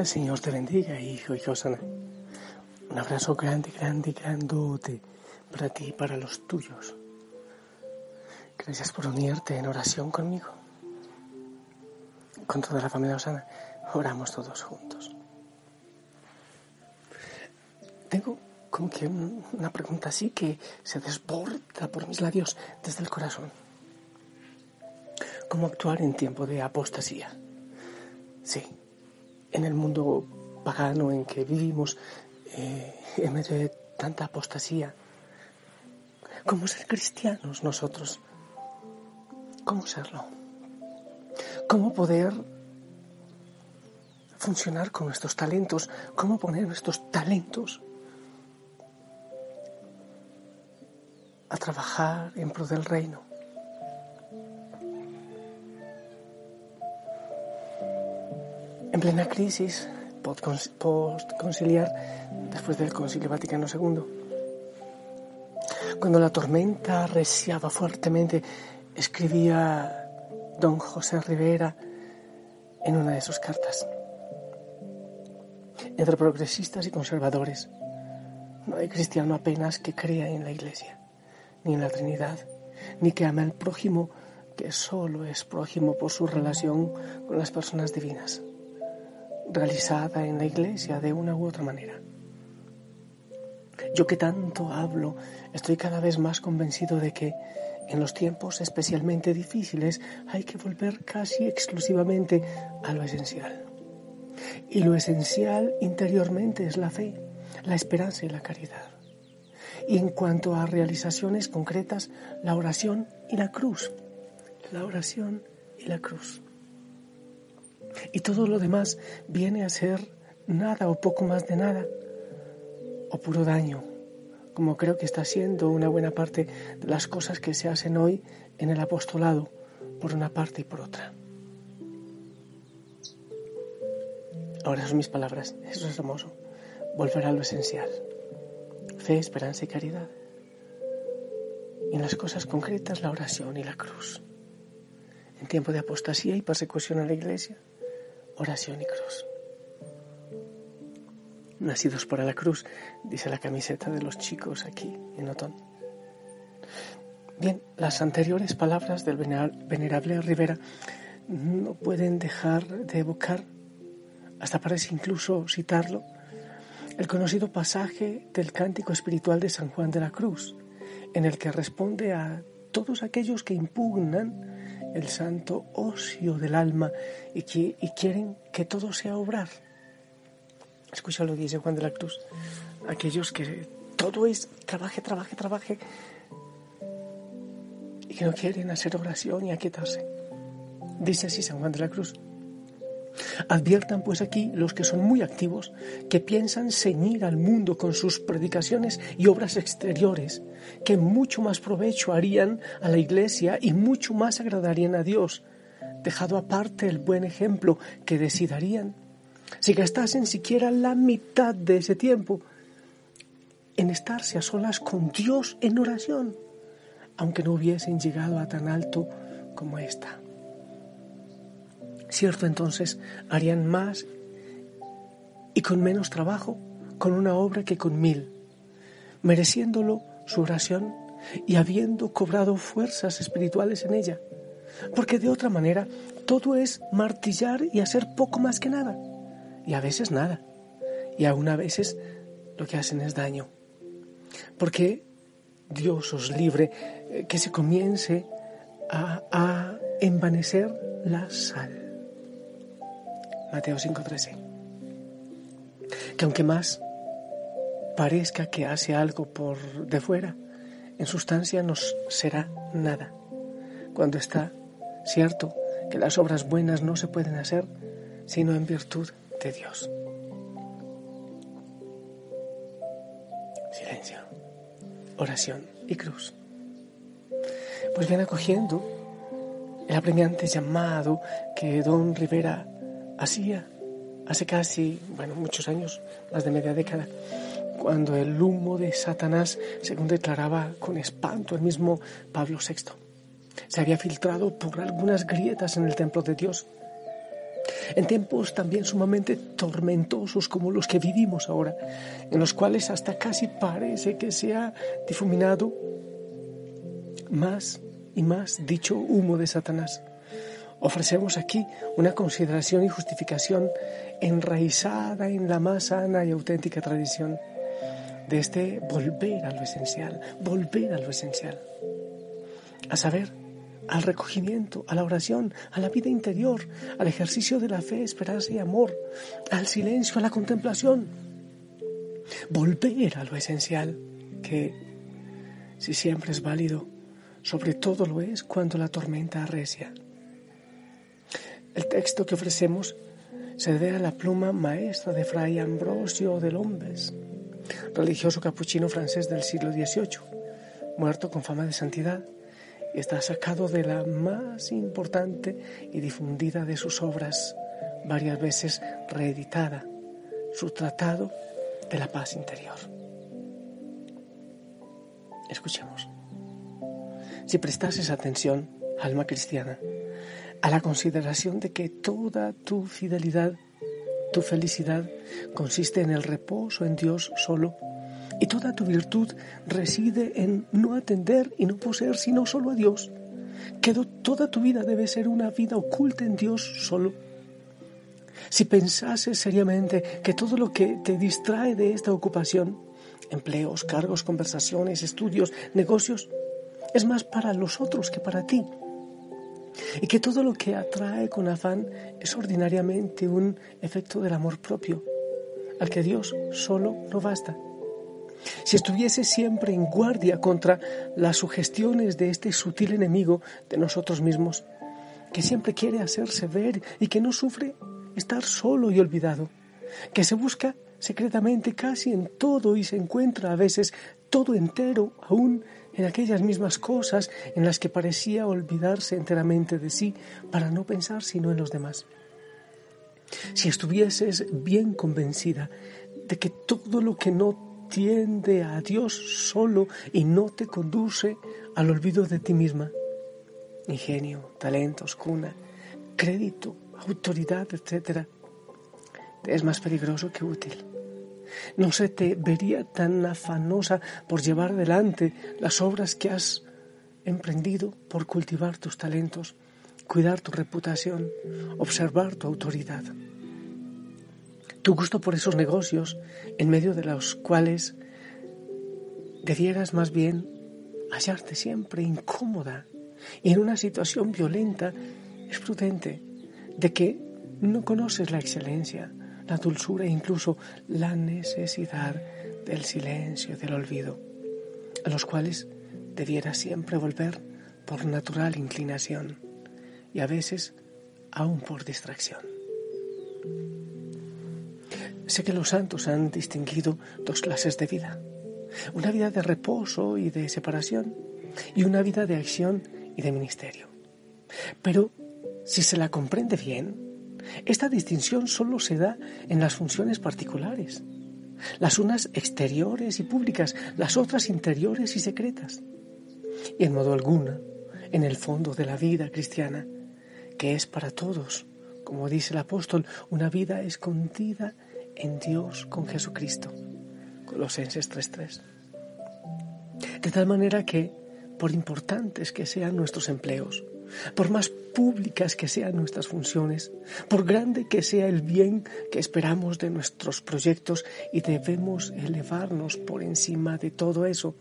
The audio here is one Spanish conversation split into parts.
El Señor te bendiga, hijo y Josana. Un abrazo grande, grande, grandote para ti y para los tuyos. Gracias por unirte en oración conmigo. Con toda la familia Osana, oramos todos juntos. Tengo como que una pregunta así que se desborda por mis labios desde el corazón. ¿Cómo actuar en tiempo de apostasía? Sí, en el mundo pagano en que vivimos, eh, en medio de tanta apostasía, ¿cómo ser cristianos nosotros? ¿Cómo serlo? ¿Cómo poder funcionar con nuestros talentos? ¿Cómo poner nuestros talentos a trabajar en pro del reino? En plena crisis post-conciliar, después del Concilio Vaticano II, cuando la tormenta reciaba fuertemente, escribía don José Rivera en una de sus cartas. Entre progresistas y conservadores, no hay cristiano apenas que crea en la Iglesia, ni en la Trinidad, ni que ame al prójimo, que solo es prójimo por su relación con las personas divinas realizada en la iglesia de una u otra manera. Yo que tanto hablo, estoy cada vez más convencido de que en los tiempos especialmente difíciles hay que volver casi exclusivamente a lo esencial. Y lo esencial interiormente es la fe, la esperanza y la caridad. Y en cuanto a realizaciones concretas, la oración y la cruz. La oración y la cruz. Y todo lo demás viene a ser nada o poco más de nada, o puro daño, como creo que está siendo una buena parte de las cosas que se hacen hoy en el apostolado, por una parte y por otra. Ahora son mis palabras, eso es hermoso, volver a lo esencial, fe, esperanza y caridad. Y en las cosas concretas la oración y la cruz. En tiempo de apostasía y persecución a la iglesia, oración y cruz. Nacidos para la cruz, dice la camiseta de los chicos aquí en Otón. Bien, las anteriores palabras del venerable Rivera no pueden dejar de evocar, hasta parece incluso citarlo, el conocido pasaje del cántico espiritual de San Juan de la Cruz, en el que responde a todos aquellos que impugnan el santo ocio del alma y, que, y quieren que todo sea obrar. Escucha lo que dice Juan de la Cruz. Aquellos que todo es trabaje, trabaje, trabaje y que no quieren hacer oración y aquietarse. Dice así San Juan de la Cruz. Adviertan pues aquí los que son muy activos, que piensan ceñir al mundo con sus predicaciones y obras exteriores, que mucho más provecho harían a la iglesia y mucho más agradarían a Dios, dejado aparte el buen ejemplo que decidirían si gastasen siquiera la mitad de ese tiempo en estarse a solas con Dios en oración, aunque no hubiesen llegado a tan alto como esta. Cierto, entonces harían más y con menos trabajo con una obra que con mil, mereciéndolo su oración y habiendo cobrado fuerzas espirituales en ella. Porque de otra manera todo es martillar y hacer poco más que nada. Y a veces nada. Y aún a veces lo que hacen es daño. Porque Dios os libre eh, que se comience a, a envanecer la sal. Mateo 5:13. Que aunque más parezca que hace algo por de fuera, en sustancia no será nada. Cuando está cierto que las obras buenas no se pueden hacer sino en virtud de Dios. Silencio, oración y cruz. Pues bien acogiendo el apremiante llamado que don Rivera hacía hace casi, bueno, muchos años, más de media década, cuando el humo de Satanás, según declaraba con espanto el mismo Pablo VI, se había filtrado por algunas grietas en el templo de Dios. en tiempos también sumamente tormentosos como los que vivimos ahora, en los cuales hasta casi parece que se ha difuminado más y más dicho humo de Satanás. Ofrecemos aquí una consideración y justificación enraizada en la más sana y auténtica tradición de este volver a lo esencial, volver a lo esencial, a saber, al recogimiento, a la oración, a la vida interior, al ejercicio de la fe, esperanza y amor, al silencio, a la contemplación. Volver a lo esencial, que si siempre es válido, sobre todo lo es cuando la tormenta arrecia. El texto que ofrecemos se debe a la pluma maestra de Fray Ambrosio de Lombes, religioso capuchino francés del siglo XVIII, muerto con fama de santidad está sacado de la más importante y difundida de sus obras, varias veces reeditada, su Tratado de la Paz Interior. Escuchemos. Si prestases atención, alma cristiana, a la consideración de que toda tu fidelidad, tu felicidad, consiste en el reposo en Dios solo, y toda tu virtud reside en no atender y no poseer sino solo a Dios. Que toda tu vida debe ser una vida oculta en Dios solo. Si pensases seriamente que todo lo que te distrae de esta ocupación, empleos, cargos, conversaciones, estudios, negocios, es más para los otros que para ti, y que todo lo que atrae con afán es ordinariamente un efecto del amor propio, al que Dios solo no basta. Si estuviese siempre en guardia contra las sugestiones de este sutil enemigo de nosotros mismos, que siempre quiere hacerse ver y que no sufre estar solo y olvidado, que se busca secretamente casi en todo y se encuentra a veces todo entero aún en aquellas mismas cosas en las que parecía olvidarse enteramente de sí para no pensar sino en los demás. Si estuvieses bien convencida de que todo lo que no tiende a Dios solo y no te conduce al olvido de ti misma. Ingenio, talentos, cuna, crédito, autoridad, etc. Es más peligroso que útil. No se te vería tan afanosa por llevar adelante las obras que has emprendido por cultivar tus talentos, cuidar tu reputación, observar tu autoridad. Tu gusto por esos negocios en medio de los cuales debieras más bien hallarte siempre incómoda y en una situación violenta, es prudente de que no conoces la excelencia, la dulzura e incluso la necesidad del silencio, del olvido, a los cuales debieras siempre volver por natural inclinación y a veces aún por distracción. Sé que los santos han distinguido dos clases de vida. Una vida de reposo y de separación y una vida de acción y de ministerio. Pero si se la comprende bien, esta distinción solo se da en las funciones particulares. Las unas exteriores y públicas, las otras interiores y secretas. Y en modo alguno, en el fondo de la vida cristiana, que es para todos, como dice el apóstol, una vida escondida en Dios con Jesucristo. Colosenses 3:3. De tal manera que, por importantes que sean nuestros empleos, por más públicas que sean nuestras funciones, por grande que sea el bien que esperamos de nuestros proyectos y debemos elevarnos por encima de todo eso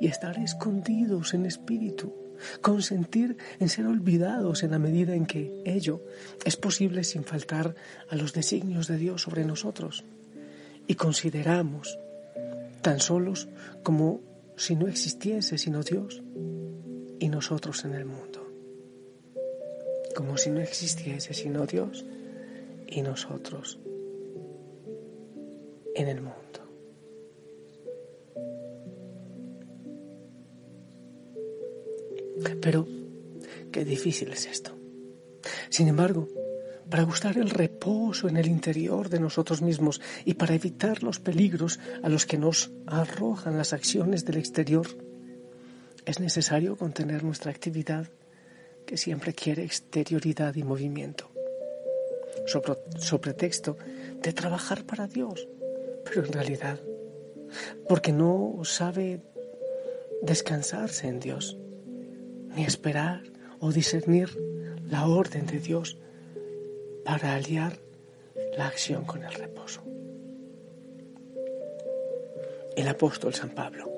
y estar escondidos en espíritu, consentir en ser olvidados en la medida en que ello es posible sin faltar a los designios de Dios sobre nosotros. Y consideramos tan solos como si no existiese sino Dios y nosotros en el mundo. Como si no existiese sino Dios y nosotros en el mundo. Pero qué difícil es esto. Sin embargo, para gustar el reposo en el interior de nosotros mismos y para evitar los peligros a los que nos arrojan las acciones del exterior, es necesario contener nuestra actividad que siempre quiere exterioridad y movimiento. sobre, texto de trabajar para Dios, pero en realidad, porque no sabe descansarse en Dios, ni esperar o discernir la orden de Dios para aliar la acción con el reposo. El apóstol San Pablo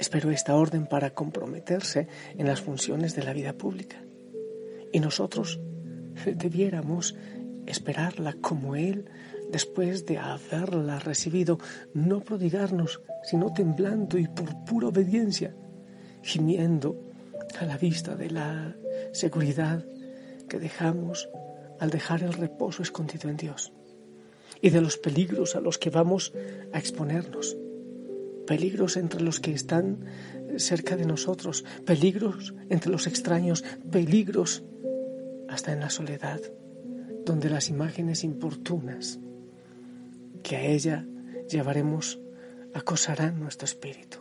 esperó esta orden para comprometerse en las funciones de la vida pública y nosotros debiéramos esperarla como Él después de haberla recibido, no prodigarnos, sino temblando y por pura obediencia, gimiendo a la vista de la seguridad que dejamos al dejar el reposo escondido en Dios y de los peligros a los que vamos a exponernos. Peligros entre los que están cerca de nosotros, peligros entre los extraños, peligros hasta en la soledad, donde las imágenes importunas que a ella llevaremos acosarán nuestro espíritu.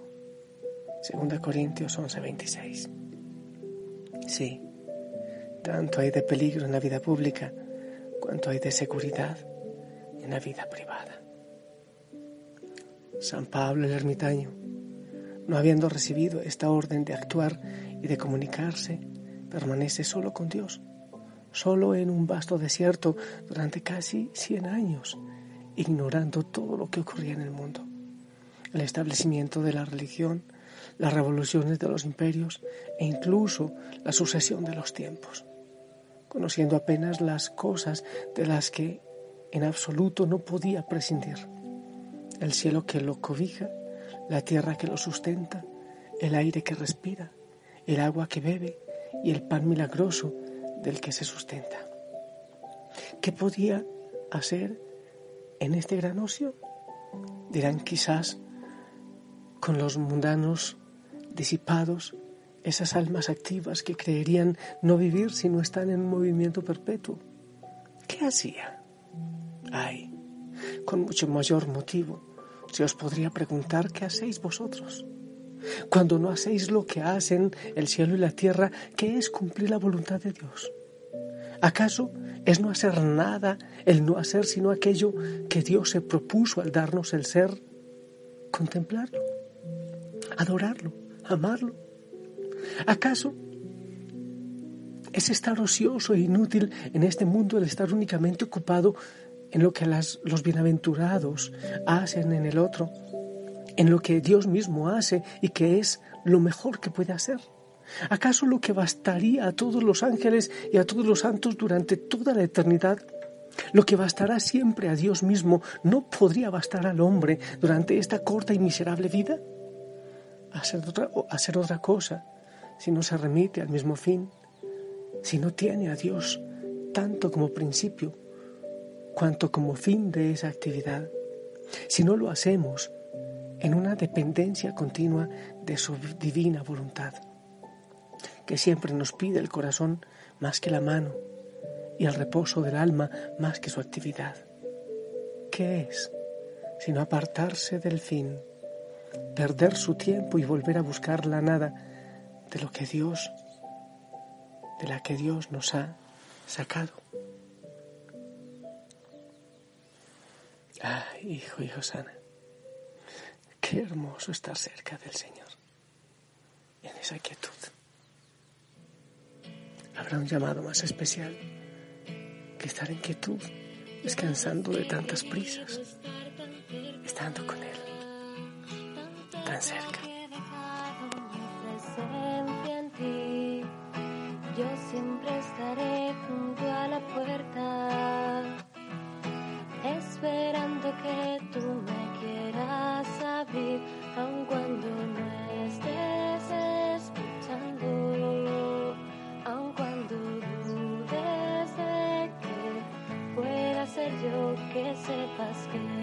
Segunda Corintios 11:26. Sí, tanto hay de peligro en la vida pública cuanto hay de seguridad en la vida privada. San Pablo el ermitaño, no habiendo recibido esta orden de actuar y de comunicarse, permanece solo con Dios, solo en un vasto desierto durante casi 100 años, ignorando todo lo que ocurría en el mundo. El establecimiento de la religión, las revoluciones de los imperios e incluso la sucesión de los tiempos, conociendo apenas las cosas de las que en absoluto no podía prescindir. El cielo que lo cobija, la tierra que lo sustenta, el aire que respira, el agua que bebe y el pan milagroso del que se sustenta. ¿Qué podía hacer en este gran ocio? Dirán quizás con los mundanos disipados, esas almas activas que creerían no vivir si no están en movimiento perpetuo. ¿Qué hacía? Ay, con mucho mayor motivo se os podría preguntar qué hacéis vosotros. Cuando no hacéis lo que hacen el cielo y la tierra, ¿qué es cumplir la voluntad de Dios? ¿Acaso es no hacer nada el no hacer sino aquello que Dios se propuso al darnos el ser? Contemplarlo, adorarlo, amarlo. ¿Acaso es estar ocioso e inútil en este mundo el estar únicamente ocupado en lo que los bienaventurados hacen en el otro, en lo que Dios mismo hace y que es lo mejor que puede hacer. ¿Acaso lo que bastaría a todos los ángeles y a todos los santos durante toda la eternidad, lo que bastará siempre a Dios mismo, no podría bastar al hombre durante esta corta y miserable vida? Hacer otra, hacer otra cosa si no se remite al mismo fin, si no tiene a Dios tanto como principio cuanto como fin de esa actividad, si no lo hacemos en una dependencia continua de su divina voluntad, que siempre nos pide el corazón más que la mano y el reposo del alma más que su actividad. ¿Qué es? Sino apartarse del fin, perder su tiempo y volver a buscar la nada de lo que Dios, de la que Dios nos ha sacado. Ah, hijo y Josana, qué hermoso estar cerca del Señor, en esa quietud. Habrá un llamado más especial que estar en quietud, descansando de tantas prisas, estando con Él, tan cerca. Que sepas que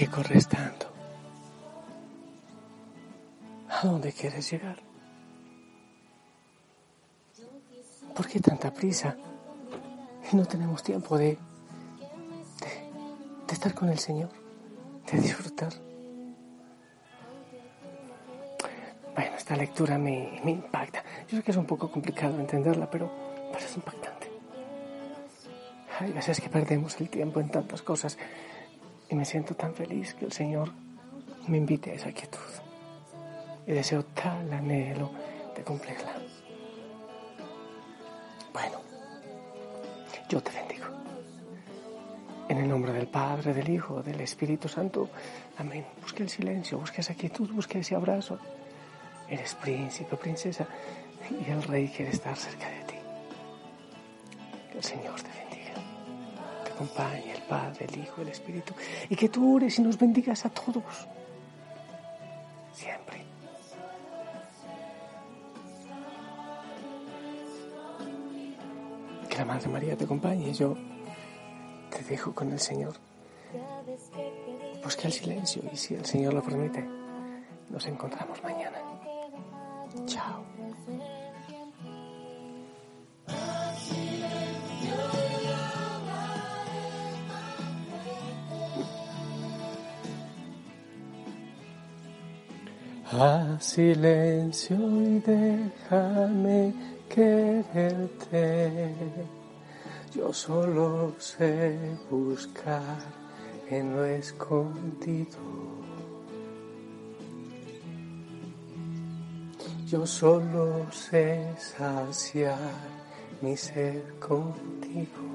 qué corres tanto? ¿A dónde quieres llegar? ¿Por qué tanta prisa? Y no tenemos tiempo de, de, estar con el Señor, de disfrutar. Bueno, esta lectura me, me impacta. Yo sé que es un poco complicado entenderla, pero, pero es impactante. Hay veces que perdemos el tiempo en tantas cosas y me siento tan feliz que el Señor me invite a esa quietud. Y deseo tal anhelo de cumplirla. Bueno, yo te bendigo. En el nombre del Padre, del Hijo, del Espíritu Santo. Amén. Busque el silencio, busque esa quietud, busque ese abrazo. Eres príncipe, princesa, y el Rey quiere estar cerca de ti. Que el Señor te bendiga acompañe el Padre, el Hijo, el Espíritu, y que tú ores y nos bendigas a todos, siempre. Que la Madre María te acompañe, yo te dejo con el Señor. Busca el silencio y si el Señor lo permite, nos encontramos mañana. Chao. Haz silencio y déjame quererte. Yo solo sé buscar en lo escondido. Yo solo sé saciar mi ser contigo.